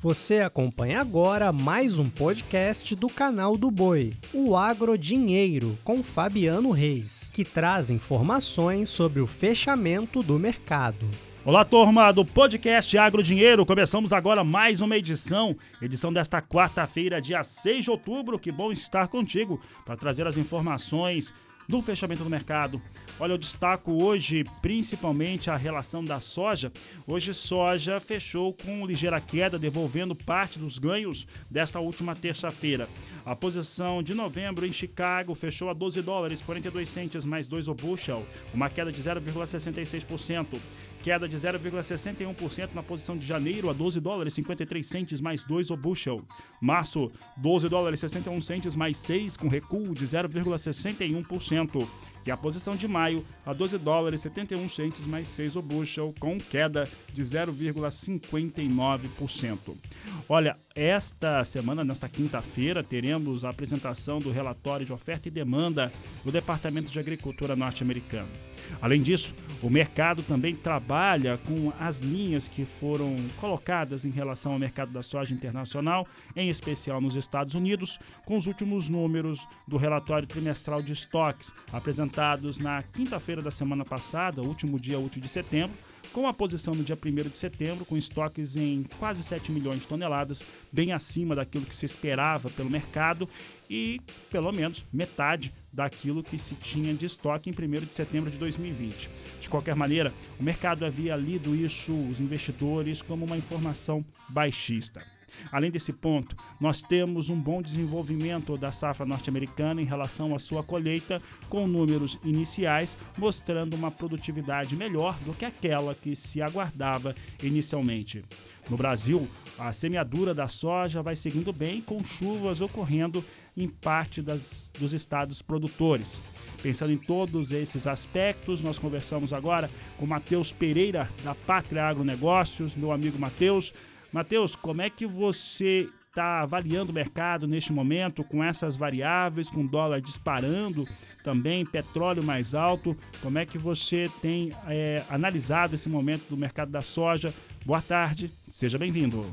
Você acompanha agora mais um podcast do canal do Boi, o Agro Dinheiro, com Fabiano Reis, que traz informações sobre o fechamento do mercado. Olá, turma do podcast Agro Dinheiro. Começamos agora mais uma edição, edição desta quarta-feira, dia 6 de outubro. Que bom estar contigo para trazer as informações do fechamento do mercado. Olha, eu destaco hoje principalmente a relação da soja. Hoje, soja fechou com ligeira queda, devolvendo parte dos ganhos desta última terça-feira. A posição de novembro em Chicago fechou a 12 dólares 42 centes mais 2 o bushel, uma queda de 0,66% queda de 0,61% na posição de janeiro a 12 dólares 53 centes mais 2 o bushel. Março, 12 dólares 61 centes mais 6 com recuo de 0,61%. E a posição de maio a 12 dólares 71 centes mais 6 o bushel com queda de 0,59%. Olha, esta semana, nesta quinta-feira, teremos a apresentação do relatório de oferta e demanda do Departamento de Agricultura norte-americano. Além disso, o mercado também trabalha com as linhas que foram colocadas em relação ao mercado da soja internacional, em especial nos Estados Unidos, com os últimos números do relatório trimestral de estoques apresentados na quinta-feira da semana passada, último dia útil de setembro, com a posição no dia 1 de setembro, com estoques em quase 7 milhões de toneladas, bem acima daquilo que se esperava pelo mercado e pelo menos metade daquilo que se tinha de estoque em 1 de setembro de 2020. De qualquer maneira, o mercado havia lido isso, os investidores, como uma informação baixista. Além desse ponto, nós temos um bom desenvolvimento da safra norte-americana em relação à sua colheita, com números iniciais mostrando uma produtividade melhor do que aquela que se aguardava inicialmente. No Brasil, a semeadura da soja vai seguindo bem, com chuvas ocorrendo em parte das, dos estados produtores. Pensando em todos esses aspectos, nós conversamos agora com Matheus Pereira, da Pátria Agronegócios, meu amigo Matheus. Matheus, como é que você está avaliando o mercado neste momento com essas variáveis, com dólar disparando, também petróleo mais alto? Como é que você tem é, analisado esse momento do mercado da soja? Boa tarde, seja bem-vindo.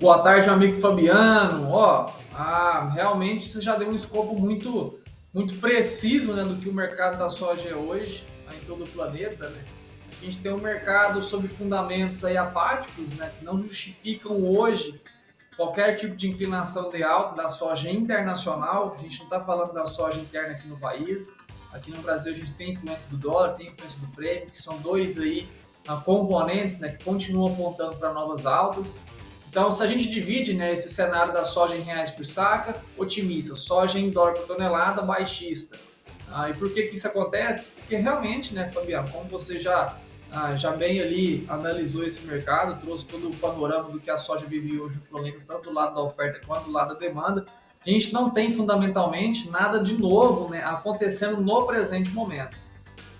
Boa tarde, meu amigo Fabiano. Ó, ah, realmente você já deu um escopo muito, muito preciso né, do que o mercado da soja é hoje em todo o planeta. Né? A gente tem um mercado sob fundamentos aí apáticos, né, que não justificam hoje qualquer tipo de inclinação de alta da soja internacional. A gente não está falando da soja interna aqui no país. Aqui no Brasil a gente tem influência do dólar, tem influência do prêmio, que são dois aí uh, componentes né, que continuam apontando para novas altas. Então, se a gente divide né, esse cenário da soja em reais por saca, otimista, soja em dólar por tonelada, baixista. Ah, e por que, que isso acontece? Porque realmente, né, Fabiano, como você já, ah, já bem ali analisou esse mercado, trouxe todo o panorama do que a soja vive hoje no planeta, tanto do lado da oferta quanto do lado da demanda, a gente não tem fundamentalmente nada de novo né, acontecendo no presente momento.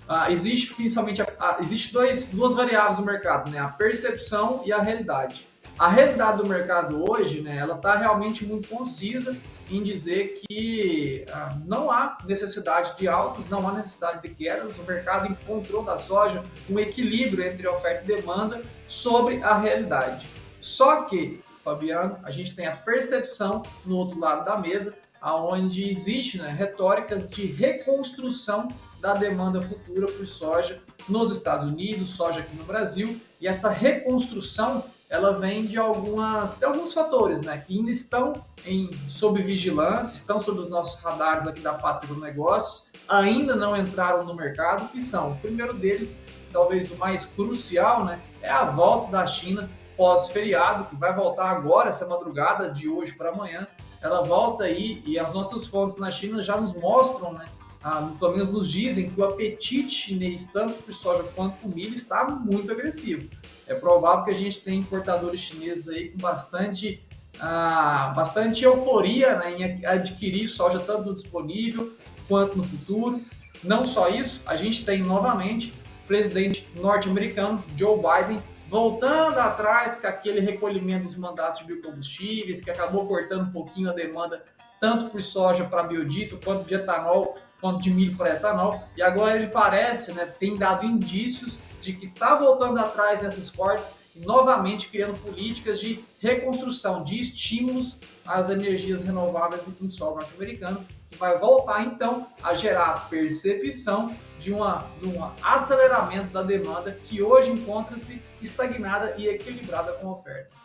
Ah, existe principalmente a, existe dois, duas variáveis no mercado, né, a percepção e a realidade. A realidade do mercado hoje, né, ela está realmente muito concisa em dizer que ah, não há necessidade de altas, não há necessidade de quedas. O mercado encontrou da soja um equilíbrio entre oferta e demanda sobre a realidade. Só que, Fabiano, a gente tem a percepção no outro lado da mesa, aonde existe né, retóricas de reconstrução da demanda futura por soja nos Estados Unidos, soja aqui no Brasil, e essa reconstrução ela vem de algumas, de alguns fatores, né, que ainda estão em, sob vigilância, estão sob os nossos radares aqui da Pátria do Negócios, ainda não entraram no mercado, que são, o primeiro deles, talvez o mais crucial, né, é a volta da China pós-feriado, que vai voltar agora, essa madrugada, de hoje para amanhã, ela volta aí e as nossas fontes na China já nos mostram, né, ah, pelo menos nos dizem que o apetite chinês, tanto por soja quanto por milho, está muito agressivo. É provável que a gente tenha importadores chineses aí com bastante, ah, bastante euforia né, em adquirir soja tanto disponível quanto no futuro. Não só isso, a gente tem novamente o presidente norte-americano Joe Biden voltando atrás com aquele recolhimento dos mandatos de biocombustíveis, que acabou cortando um pouquinho a demanda tanto por soja para biodiesel quanto de etanol quanto de milho para etanol. E agora ele parece, né, tem dado indícios de que está voltando atrás nesses cortes e novamente criando políticas de reconstrução, de estímulos às energias renováveis em solo norte-americano, que vai voltar então a gerar percepção de, uma, de um aceleramento da demanda que hoje encontra-se estagnada e equilibrada com a oferta.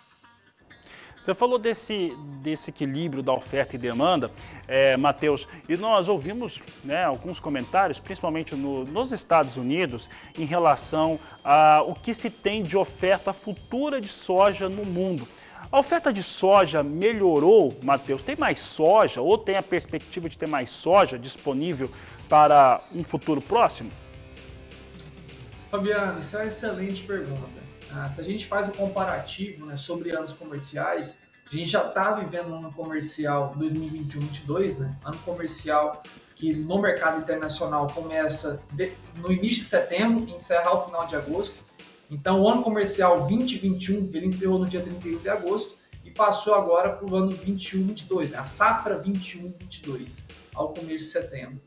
Você falou desse, desse equilíbrio da oferta e demanda, é, Matheus, e nós ouvimos né, alguns comentários, principalmente no, nos Estados Unidos, em relação ao que se tem de oferta futura de soja no mundo. A oferta de soja melhorou, Matheus? Tem mais soja ou tem a perspectiva de ter mais soja disponível para um futuro próximo? Fabiano, isso é uma excelente pergunta. Ah, se a gente faz o um comparativo né, sobre anos comerciais, a gente já está vivendo um ano comercial 2021-22, né? Ano comercial que no mercado internacional começa no início de setembro e encerra ao final de agosto. Então, o ano comercial 2021 ele encerrou no dia 31 de agosto e passou agora para o ano 21-22, né? a safra 21-22, ao começo de setembro.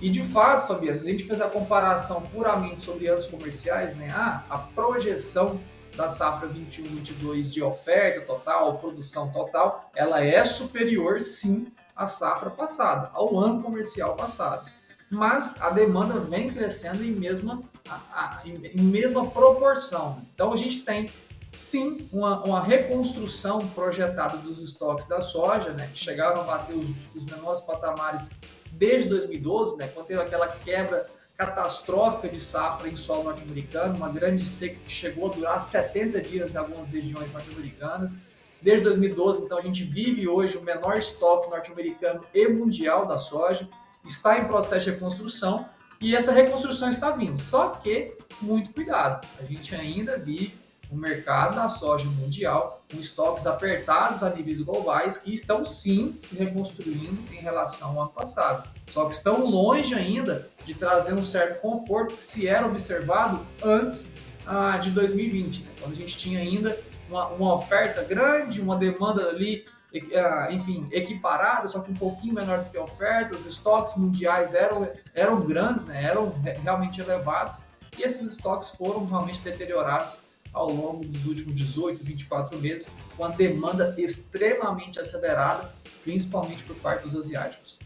E de fato, Fabiano, se a gente fez a comparação puramente sobre anos comerciais, né, ah, a projeção da safra 21-22 de oferta total, produção total, ela é superior sim à safra passada, ao ano comercial passado. Mas a demanda vem crescendo em mesma, a, a, em mesma proporção. Então a gente tem sim uma, uma, reconstrução projetada dos estoques da soja, né, que chegaram a bater os, os menores patamares desde 2012, né, quando teve aquela quebra catastrófica de safra em solo norte-americano, uma grande seca que chegou a durar 70 dias em algumas regiões norte-americanas. Desde 2012, então, a gente vive hoje o menor estoque norte-americano e mundial da soja, está em processo de reconstrução e essa reconstrução está vindo. Só que, muito cuidado, a gente ainda vive o mercado da soja mundial com estoques apertados a níveis globais que estão sim se reconstruindo em relação ao ano passado. Só que estão longe ainda de trazer um certo conforto que se era observado antes ah, de 2020, né? quando a gente tinha ainda uma, uma oferta grande, uma demanda ali ah, enfim, equiparada, só que um pouquinho menor do que a oferta, os estoques mundiais eram, eram grandes, né? eram realmente elevados, e esses estoques foram realmente deteriorados ao longo dos últimos 18, 24 meses, com a demanda extremamente acelerada, principalmente por parte dos asiáticos.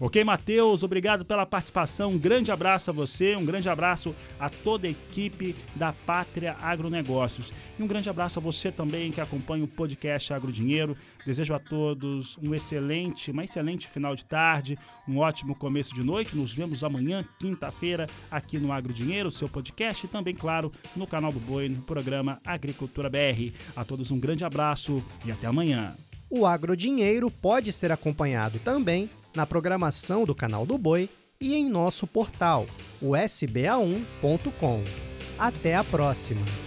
Ok, Matheus, obrigado pela participação. Um grande abraço a você, um grande abraço a toda a equipe da Pátria Agronegócios. E um grande abraço a você também que acompanha o podcast Agrodinheiro. Desejo a todos um excelente, uma excelente final de tarde, um ótimo começo de noite. Nos vemos amanhã, quinta-feira, aqui no Agrodinheiro, seu podcast, e também, claro, no canal do Boi, no programa Agricultura BR. A todos um grande abraço e até amanhã. O Agrodinheiro pode ser acompanhado também na programação do canal do Boi e em nosso portal, o sba1.com. Até a próxima!